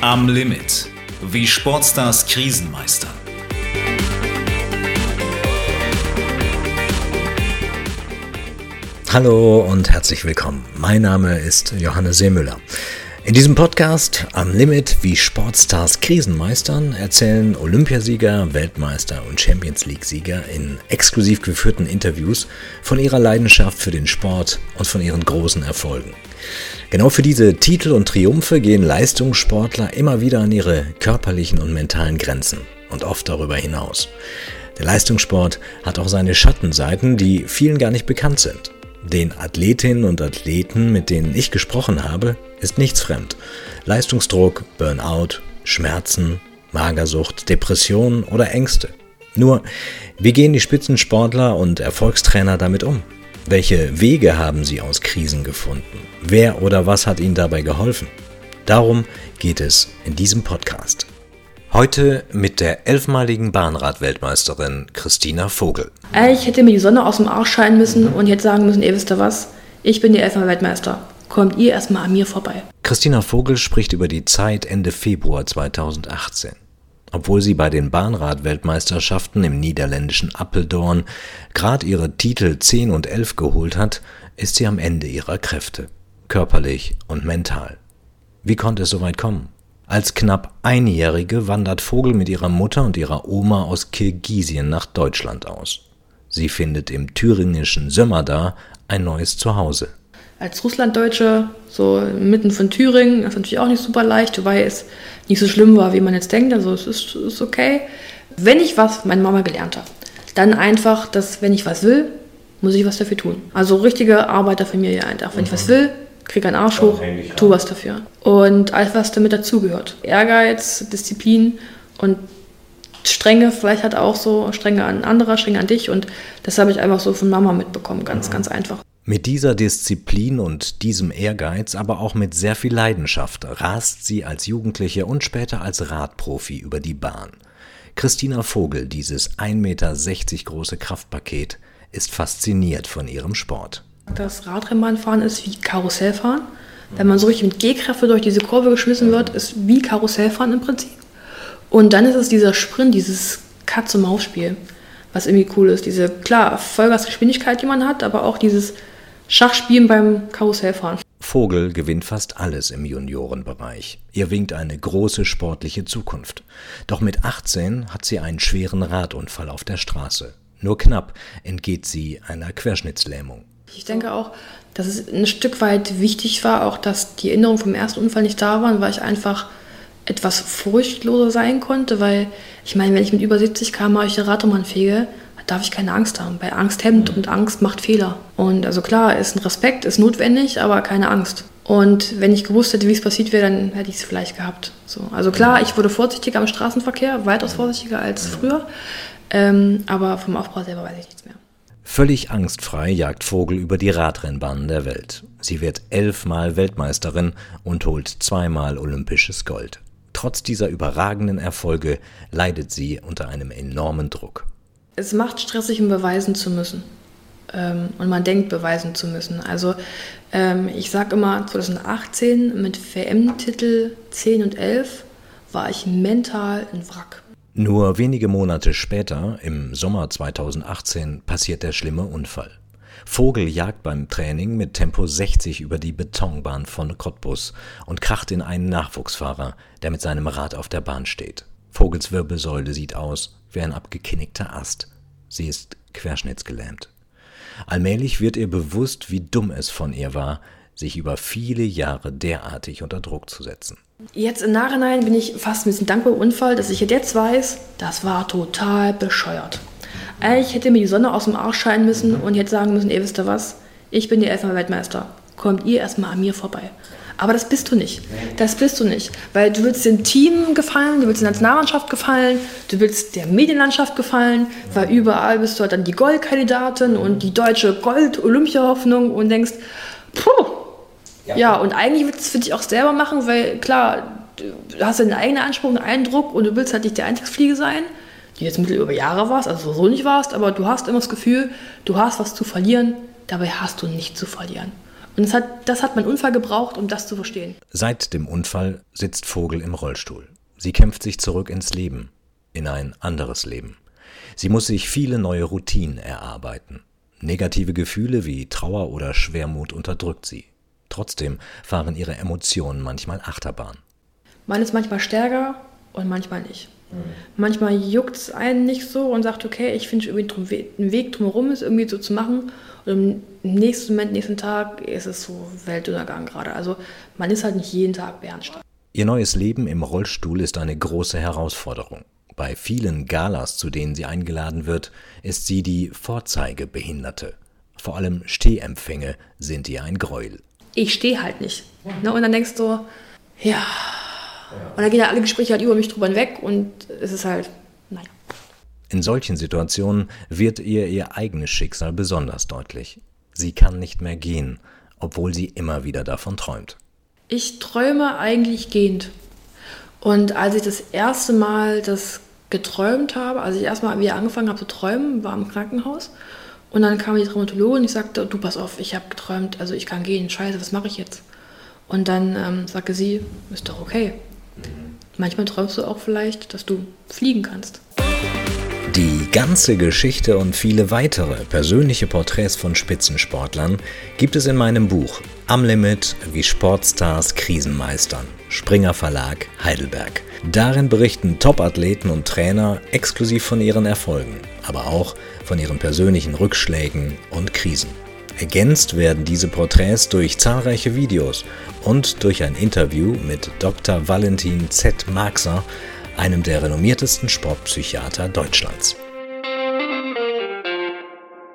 Am Limit. Wie Sportstars Krisen meistern. Hallo und herzlich willkommen. Mein Name ist Johannes Seemüller. In diesem Podcast Am Limit, wie Sportstars Krisen meistern, erzählen Olympiasieger, Weltmeister und Champions League-Sieger in exklusiv geführten Interviews von ihrer Leidenschaft für den Sport und von ihren großen Erfolgen. Genau für diese Titel und Triumphe gehen Leistungssportler immer wieder an ihre körperlichen und mentalen Grenzen und oft darüber hinaus. Der Leistungssport hat auch seine Schattenseiten, die vielen gar nicht bekannt sind. Den Athletinnen und Athleten, mit denen ich gesprochen habe, ist nichts fremd. Leistungsdruck, Burnout, Schmerzen, Magersucht, Depressionen oder Ängste. Nur, wie gehen die Spitzensportler und Erfolgstrainer damit um? Welche Wege haben sie aus Krisen gefunden? Wer oder was hat ihnen dabei geholfen? Darum geht es in diesem Podcast. Heute mit der elfmaligen Bahnrad-Weltmeisterin Christina Vogel. Ich hätte mir die Sonne aus dem Arsch scheinen müssen und jetzt sagen müssen, ihr wisst ihr was, ich bin die elfmal Weltmeister. Kommt ihr erstmal an mir vorbei. Christina Vogel spricht über die Zeit Ende Februar 2018. Obwohl sie bei den Bahnrad-Weltmeisterschaften im niederländischen Appeldorn gerade ihre Titel 10 und 11 geholt hat, ist sie am Ende ihrer Kräfte, körperlich und mental. Wie konnte es so weit kommen? Als knapp Einjährige wandert Vogel mit ihrer Mutter und ihrer Oma aus Kirgisien nach Deutschland aus. Sie findet im thüringischen Sömmerda ein neues Zuhause. Als Russlanddeutsche, so mitten von Thüringen, ist natürlich auch nicht super leicht, wobei es nicht so schlimm war, wie man jetzt denkt. Also es ist, ist okay. Wenn ich was meine Mama gelernt habe, dann einfach, dass wenn ich was will, muss ich was dafür tun. Also richtige Arbeiterfamilie einfach. Wenn ich was will, krieg einen Arsch hoch, tu was dafür. Und alles, was damit dazugehört. Ehrgeiz, Disziplin und Strenge, vielleicht hat auch so Strenge an anderer, Strenge an dich. Und das habe ich einfach so von Mama mitbekommen, ganz, mhm. ganz einfach. Mit dieser Disziplin und diesem Ehrgeiz, aber auch mit sehr viel Leidenschaft, rast sie als Jugendliche und später als Radprofi über die Bahn. Christina Vogel, dieses 1,60 Meter große Kraftpaket, ist fasziniert von ihrem Sport. Das Radrennbahnfahren ist wie Karussellfahren. Wenn man so richtig mit G-Kräfte durch diese Kurve geschmissen wird, ist wie Karussellfahren im Prinzip. Und dann ist es dieser Sprint, dieses Katz-und-Maus-Spiel, was irgendwie cool ist. Diese, klar, Vollgasgeschwindigkeit, die man hat, aber auch dieses Schachspielen beim Karussellfahren. Vogel gewinnt fast alles im Juniorenbereich. Ihr winkt eine große sportliche Zukunft. Doch mit 18 hat sie einen schweren Radunfall auf der Straße. Nur knapp entgeht sie einer Querschnittslähmung. Ich denke auch, dass es ein Stück weit wichtig war, auch dass die Erinnerungen vom ersten Unfall nicht da waren, weil ich einfach etwas furchtloser sein konnte, weil ich meine, wenn ich mit über 70 km die Radroman fege, darf ich keine Angst haben, weil Angst hemmt und Angst macht Fehler. Und also klar, ist ein Respekt, ist notwendig, aber keine Angst. Und wenn ich gewusst hätte, wie es passiert wäre, dann hätte ich es vielleicht gehabt. So. Also klar, ich wurde vorsichtiger am Straßenverkehr, weitaus vorsichtiger als früher, ähm, aber vom Aufbau selber weiß ich nichts mehr. Völlig angstfrei jagt Vogel über die Radrennbahnen der Welt. Sie wird elfmal Weltmeisterin und holt zweimal olympisches Gold. Trotz dieser überragenden Erfolge leidet sie unter einem enormen Druck. Es macht stressig, um beweisen zu müssen. Ähm, und man denkt, beweisen zu müssen. Also ähm, ich sage immer, 2018 mit WM-Titel 10 und 11 war ich mental ein Wrack. Nur wenige Monate später, im Sommer 2018, passiert der schlimme Unfall. Vogel jagt beim Training mit Tempo 60 über die Betonbahn von Cottbus und kracht in einen Nachwuchsfahrer, der mit seinem Rad auf der Bahn steht. Vogels Wirbelsäule sieht aus wie ein abgekinnigter Ast. Sie ist querschnittsgelähmt. Allmählich wird ihr bewusst, wie dumm es von ihr war, sich über viele Jahre derartig unter Druck zu setzen. Jetzt im Nachhinein bin ich fast ein bisschen dankbar im Unfall, dass ich jetzt weiß, das war total bescheuert. Ich hätte mir die Sonne aus dem Arsch scheinen müssen und jetzt sagen müssen, ihr wisst ihr was, ich bin der elfmal Weltmeister. Kommt ihr erstmal an mir vorbei. Aber das bist du nicht. Das bist du nicht. Weil du willst dem Team gefallen, du willst der Nationalmannschaft gefallen, du willst der Medienlandschaft gefallen, weil überall bist du halt dann die Goldkandidatin und die deutsche Gold-Olympia-Hoffnung und denkst, puh, ja. ja, und eigentlich willst du es für dich auch selber machen, weil klar, du hast deinen eigenen Anspruch, einen Eindruck und du willst halt nicht der Eintagsfliege sein, die jetzt mittel über Jahre warst, also so nicht warst, aber du hast immer das Gefühl, du hast was zu verlieren, dabei hast du nichts zu verlieren. Und das hat, das hat mein Unfall gebraucht, um das zu verstehen. Seit dem Unfall sitzt Vogel im Rollstuhl. Sie kämpft sich zurück ins Leben, in ein anderes Leben. Sie muss sich viele neue Routinen erarbeiten. Negative Gefühle wie Trauer oder Schwermut unterdrückt sie. Trotzdem fahren ihre Emotionen manchmal Achterbahn. Man ist manchmal stärker und manchmal nicht. Mhm. Manchmal juckt es einen nicht so und sagt, okay, ich finde irgendwie einen Weg drumherum, es irgendwie so zu machen. Und im nächsten Moment, nächsten Tag ist es so Weltuntergang gerade. Also man ist halt nicht jeden Tag Bernstein. Ihr neues Leben im Rollstuhl ist eine große Herausforderung. Bei vielen Galas, zu denen sie eingeladen wird, ist sie die Vorzeigebehinderte. Vor allem Stehempfänge sind ihr ein Gräuel. Ich stehe halt nicht. Ne? Und dann denkst du, ja. Und dann gehen ja alle Gespräche halt über mich drüber hinweg und es ist halt, nein. In solchen Situationen wird ihr ihr eigenes Schicksal besonders deutlich. Sie kann nicht mehr gehen, obwohl sie immer wieder davon träumt. Ich träume eigentlich gehend. Und als ich das erste Mal das geträumt habe, als ich erstmal wieder angefangen habe zu träumen, war im Krankenhaus. Und dann kam die Traumatologin und ich sagte, du pass auf, ich habe geträumt, also ich kann gehen, scheiße, was mache ich jetzt? Und dann ähm, sagte sie, ist doch okay. Manchmal träumst du auch vielleicht, dass du fliegen kannst. Die ganze Geschichte und viele weitere persönliche Porträts von Spitzensportlern gibt es in meinem Buch Am Limit, wie Sportstars Krisen meistern. Springer Verlag Heidelberg. Darin berichten Topathleten und Trainer exklusiv von ihren Erfolgen, aber auch von ihren persönlichen Rückschlägen und Krisen. Ergänzt werden diese Porträts durch zahlreiche Videos und durch ein Interview mit Dr. Valentin Z. Marxer, einem der renommiertesten Sportpsychiater Deutschlands.